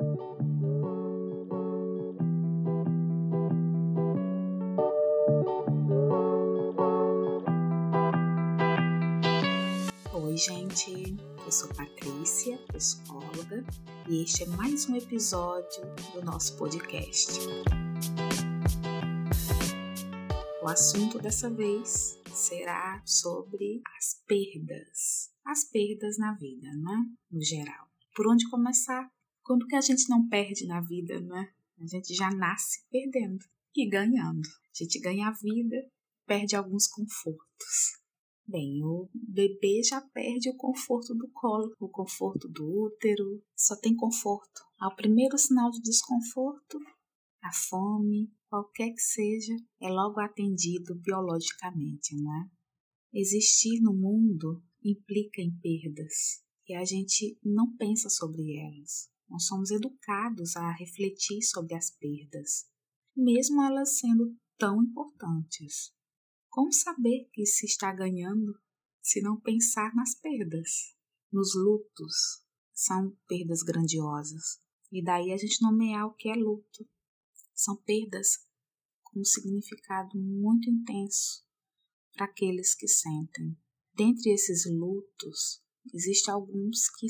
Oi, gente. Eu sou Patrícia, psicóloga, e este é mais um episódio do nosso podcast. O assunto dessa vez será sobre as perdas. As perdas na vida, né? No geral. Por onde começar? Quando que a gente não perde na vida, né? A gente já nasce perdendo e ganhando. A gente ganha a vida, perde alguns confortos. Bem, o bebê já perde o conforto do colo, o conforto do útero, só tem conforto. Ao primeiro sinal de desconforto, a fome, qualquer que seja, é logo atendido biologicamente, não é? Existir no mundo implica em perdas e a gente não pensa sobre elas. Nós somos educados a refletir sobre as perdas, mesmo elas sendo tão importantes. Como saber que se está ganhando se não pensar nas perdas? Nos lutos são perdas grandiosas, e daí a gente nomear o que é luto. São perdas com um significado muito intenso para aqueles que sentem. Dentre esses lutos, existem alguns que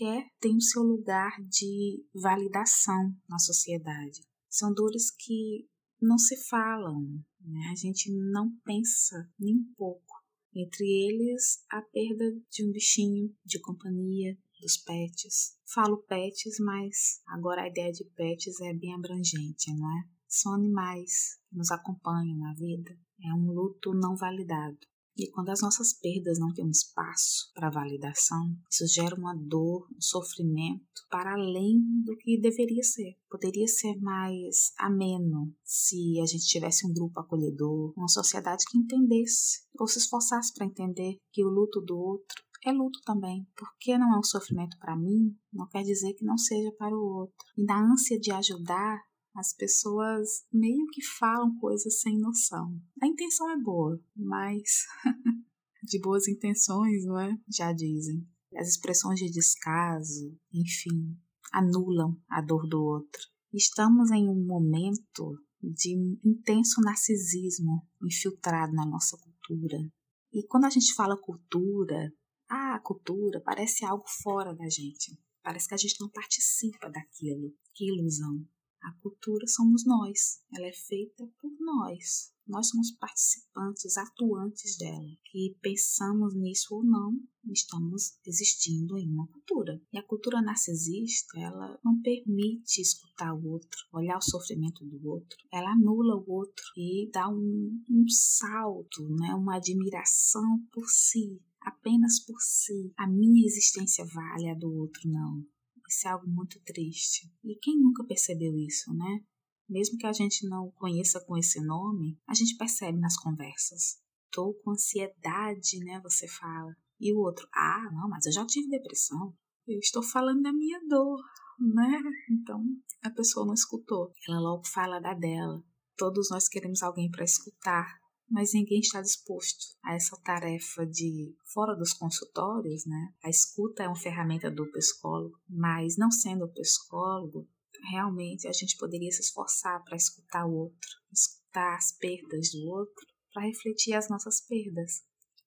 sequer têm o seu lugar de validação na sociedade. São dores que não se falam, né? a gente não pensa nem um pouco. Entre eles, a perda de um bichinho de companhia, dos pets. Falo pets, mas agora a ideia de pets é bem abrangente, não é? São animais que nos acompanham na vida. É um luto não validado. E quando as nossas perdas não têm um espaço para validação, isso gera uma dor, um sofrimento para além do que deveria ser. Poderia ser mais ameno se a gente tivesse um grupo acolhedor, uma sociedade que entendesse ou se esforçasse para entender que o luto do outro é luto também. Porque não é um sofrimento para mim, não quer dizer que não seja para o outro. E na ânsia de ajudar, as pessoas meio que falam coisas sem noção. A intenção é boa, mas de boas intenções, não é? Já dizem. As expressões de descaso, enfim, anulam a dor do outro. Estamos em um momento de intenso narcisismo infiltrado na nossa cultura. E quando a gente fala cultura, ah, cultura parece algo fora da gente. Parece que a gente não participa daquilo. Que ilusão. A cultura somos nós, ela é feita por nós. Nós somos participantes, atuantes dela, que pensamos nisso ou não, estamos existindo em uma cultura. E a cultura narcisista, ela não permite escutar o outro, olhar o sofrimento do outro, ela anula o outro e dá um, um salto, né, uma admiração por si, apenas por si. A minha existência vale a do outro, não. Isso é algo muito triste. E quem nunca percebeu isso, né? Mesmo que a gente não conheça com esse nome, a gente percebe nas conversas. Tô com ansiedade, né? Você fala. E o outro, ah, não, mas eu já tive depressão. Eu estou falando da minha dor, né? Então a pessoa não escutou. Ela logo fala da dela. Todos nós queremos alguém para escutar, mas ninguém está disposto a essa tarefa de fora dos consultórios, né? A escuta é uma ferramenta do psicólogo, mas não sendo psicólogo, realmente a gente poderia se esforçar para escutar o outro, escutar as perdas do outro, para refletir as nossas perdas,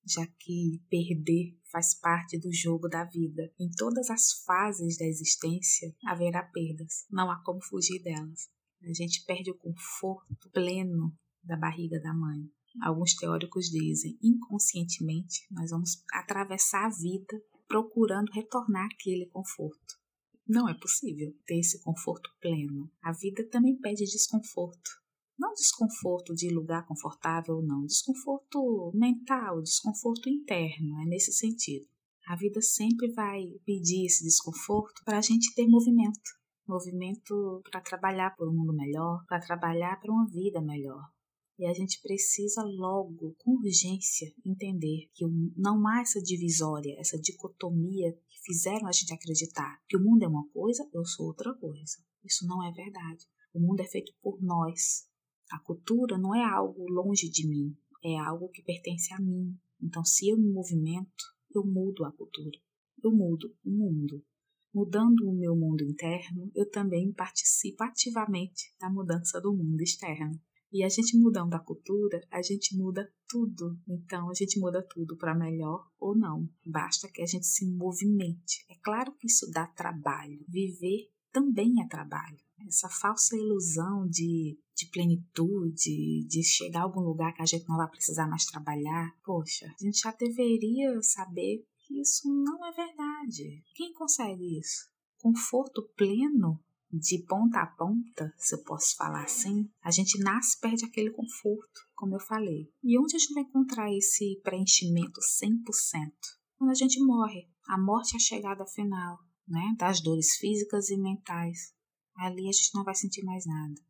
já que perder faz parte do jogo da vida. Em todas as fases da existência haverá perdas, não há como fugir delas. A gente perde o conforto pleno da barriga da mãe. Alguns teóricos dizem, inconscientemente, nós vamos atravessar a vida procurando retornar aquele conforto. Não é possível ter esse conforto pleno. A vida também pede desconforto. Não desconforto de lugar confortável, não. Desconforto mental, desconforto interno, é nesse sentido. A vida sempre vai pedir esse desconforto para a gente ter movimento. Movimento para trabalhar por um mundo melhor, para trabalhar para uma vida melhor. E a gente precisa logo, com urgência, entender que não há essa divisória, essa dicotomia que fizeram a gente acreditar que o mundo é uma coisa, eu sou outra coisa. Isso não é verdade. O mundo é feito por nós. A cultura não é algo longe de mim, é algo que pertence a mim. Então, se eu me movimento, eu mudo a cultura. Eu mudo o mundo. Mudando o meu mundo interno, eu também participo ativamente da mudança do mundo externo. E a gente mudando a cultura, a gente muda tudo. Então a gente muda tudo para melhor ou não. Basta que a gente se movimente. É claro que isso dá trabalho. Viver também é trabalho. Essa falsa ilusão de, de plenitude, de chegar a algum lugar que a gente não vai precisar mais trabalhar. Poxa, a gente já deveria saber que isso não é verdade. Quem consegue isso? Conforto pleno de ponta a ponta, se eu posso falar assim, a gente nasce perde aquele conforto, como eu falei. E onde a gente vai encontrar esse preenchimento 100%? Quando a gente morre. A morte é a chegada final, né? Das dores físicas e mentais. Ali a gente não vai sentir mais nada.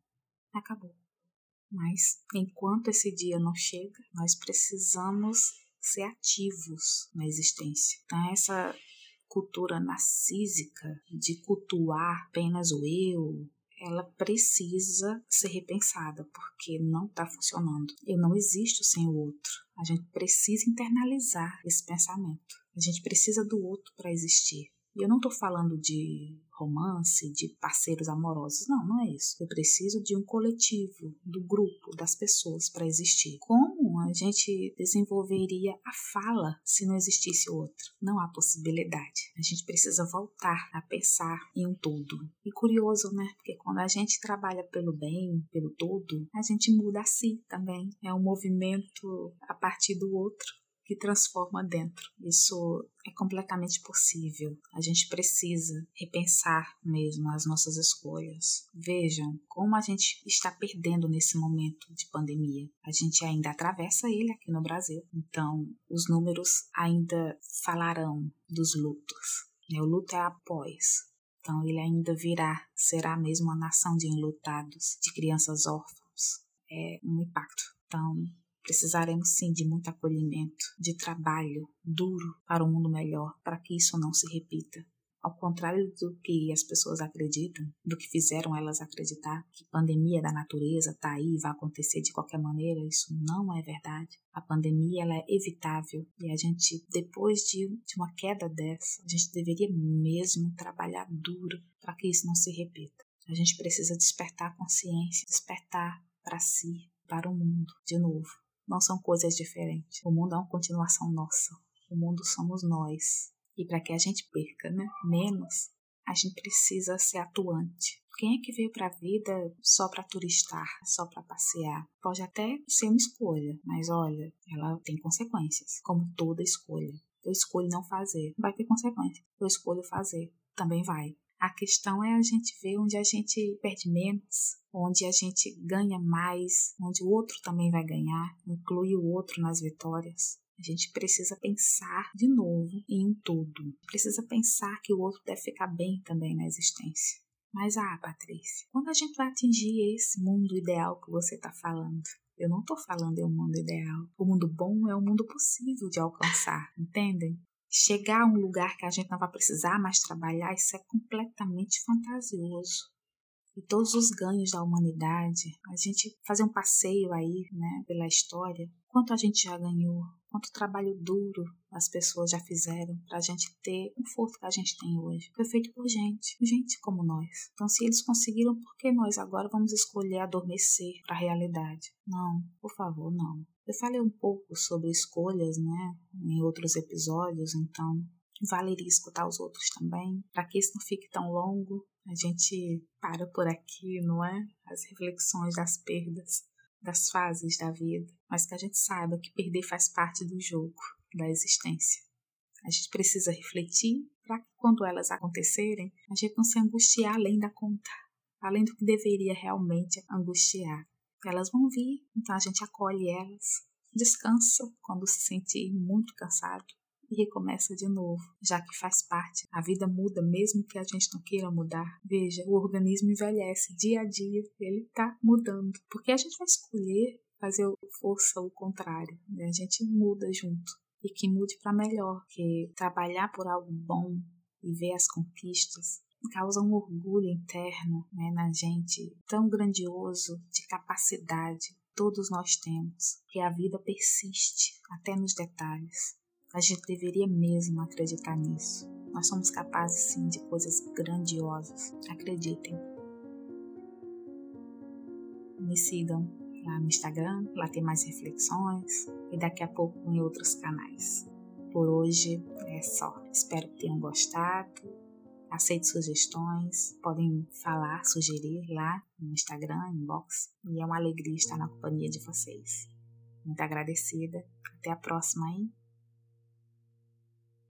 Acabou. Mas enquanto esse dia não chega, nós precisamos ser ativos na existência. Então, essa cultura narcísica de cultuar apenas o eu, ela precisa ser repensada, porque não está funcionando. Eu não existo sem o outro. A gente precisa internalizar esse pensamento. A gente precisa do outro para existir. E eu não estou falando de romance, de parceiros amorosos. Não, não é isso. Eu preciso de um coletivo, do grupo, das pessoas para existir. Como a gente desenvolveria a fala se não existisse outro? Não há possibilidade. A gente precisa voltar a pensar em um todo. E curioso, né? Porque quando a gente trabalha pelo bem, pelo todo, a gente muda a si também. É um movimento a partir do outro que transforma dentro. Isso é completamente possível. A gente precisa repensar mesmo as nossas escolhas. Vejam como a gente está perdendo nesse momento de pandemia. A gente ainda atravessa ele aqui no Brasil. Então, os números ainda falarão dos lutos. O luto é após. Então, ele ainda virá, será mesmo uma nação de enlutados, de crianças órfãos. É um impacto. Então, Precisaremos sim de muito acolhimento, de trabalho duro para um mundo melhor, para que isso não se repita. Ao contrário do que as pessoas acreditam, do que fizeram elas acreditar, que pandemia da natureza está aí e vai acontecer de qualquer maneira, isso não é verdade. A pandemia ela é evitável e a gente, depois de, de uma queda dessa, a gente deveria mesmo trabalhar duro para que isso não se repita. A gente precisa despertar a consciência, despertar para si, para o mundo, de novo não são coisas diferentes. O mundo é uma continuação nossa. O mundo somos nós. E para que a gente perca né, menos, a gente precisa ser atuante. Quem é que veio para a vida só para turistar, só para passear? Pode até ser uma escolha, mas olha, ela tem consequências, como toda escolha. Eu escolho não fazer, vai ter consequências. Eu escolho fazer, também vai. A questão é a gente ver onde a gente perde menos, onde a gente ganha mais, onde o outro também vai ganhar, inclui o outro nas vitórias. A gente precisa pensar de novo em todo. Precisa pensar que o outro deve ficar bem também na existência. Mas ah, Patrícia, quando a gente vai atingir esse mundo ideal que você está falando? Eu não estou falando em um mundo ideal. O mundo bom é um mundo possível de alcançar, entendem? Chegar a um lugar que a gente não vai precisar mais trabalhar, isso é completamente fantasioso. E todos os ganhos da humanidade, a gente fazer um passeio aí, né, pela história, quanto a gente já ganhou, quanto trabalho duro as pessoas já fizeram para a gente ter o conforto que a gente tem hoje. Foi feito por gente, gente como nós. Então, se eles conseguiram, por que nós agora vamos escolher adormecer para a realidade? Não, por favor, não. Eu falei um pouco sobre escolhas, né, em outros episódios, então valeria escutar os outros também, para que isso não fique tão longo. A gente para por aqui, não é? As reflexões das perdas, das fases da vida, mas que a gente saiba que perder faz parte do jogo, da existência. A gente precisa refletir para que quando elas acontecerem, a gente não se angustiar além da conta, além do que deveria realmente angustiar. Elas vão vir, então a gente acolhe elas, descansa quando se sentir muito cansado e recomeça de novo, já que faz parte. A vida muda mesmo que a gente não queira mudar. Veja, o organismo envelhece dia a dia, ele está mudando. Porque a gente vai escolher fazer força o contrário, né? a gente muda junto. E que mude para melhor, que trabalhar por algo bom e ver as conquistas causa um orgulho interno né, na gente tão grandioso de capacidade todos nós temos, que a vida persiste até nos detalhes. A gente deveria mesmo acreditar nisso. Nós somos capazes sim de coisas grandiosas. Acreditem. Me sigam lá no Instagram, lá tem mais reflexões e daqui a pouco em outros canais. Por hoje é só. Espero que tenham gostado. Aceite sugestões, podem falar, sugerir lá no Instagram, inbox. E é uma alegria estar na companhia de vocês. Muito agradecida. Até a próxima, hein?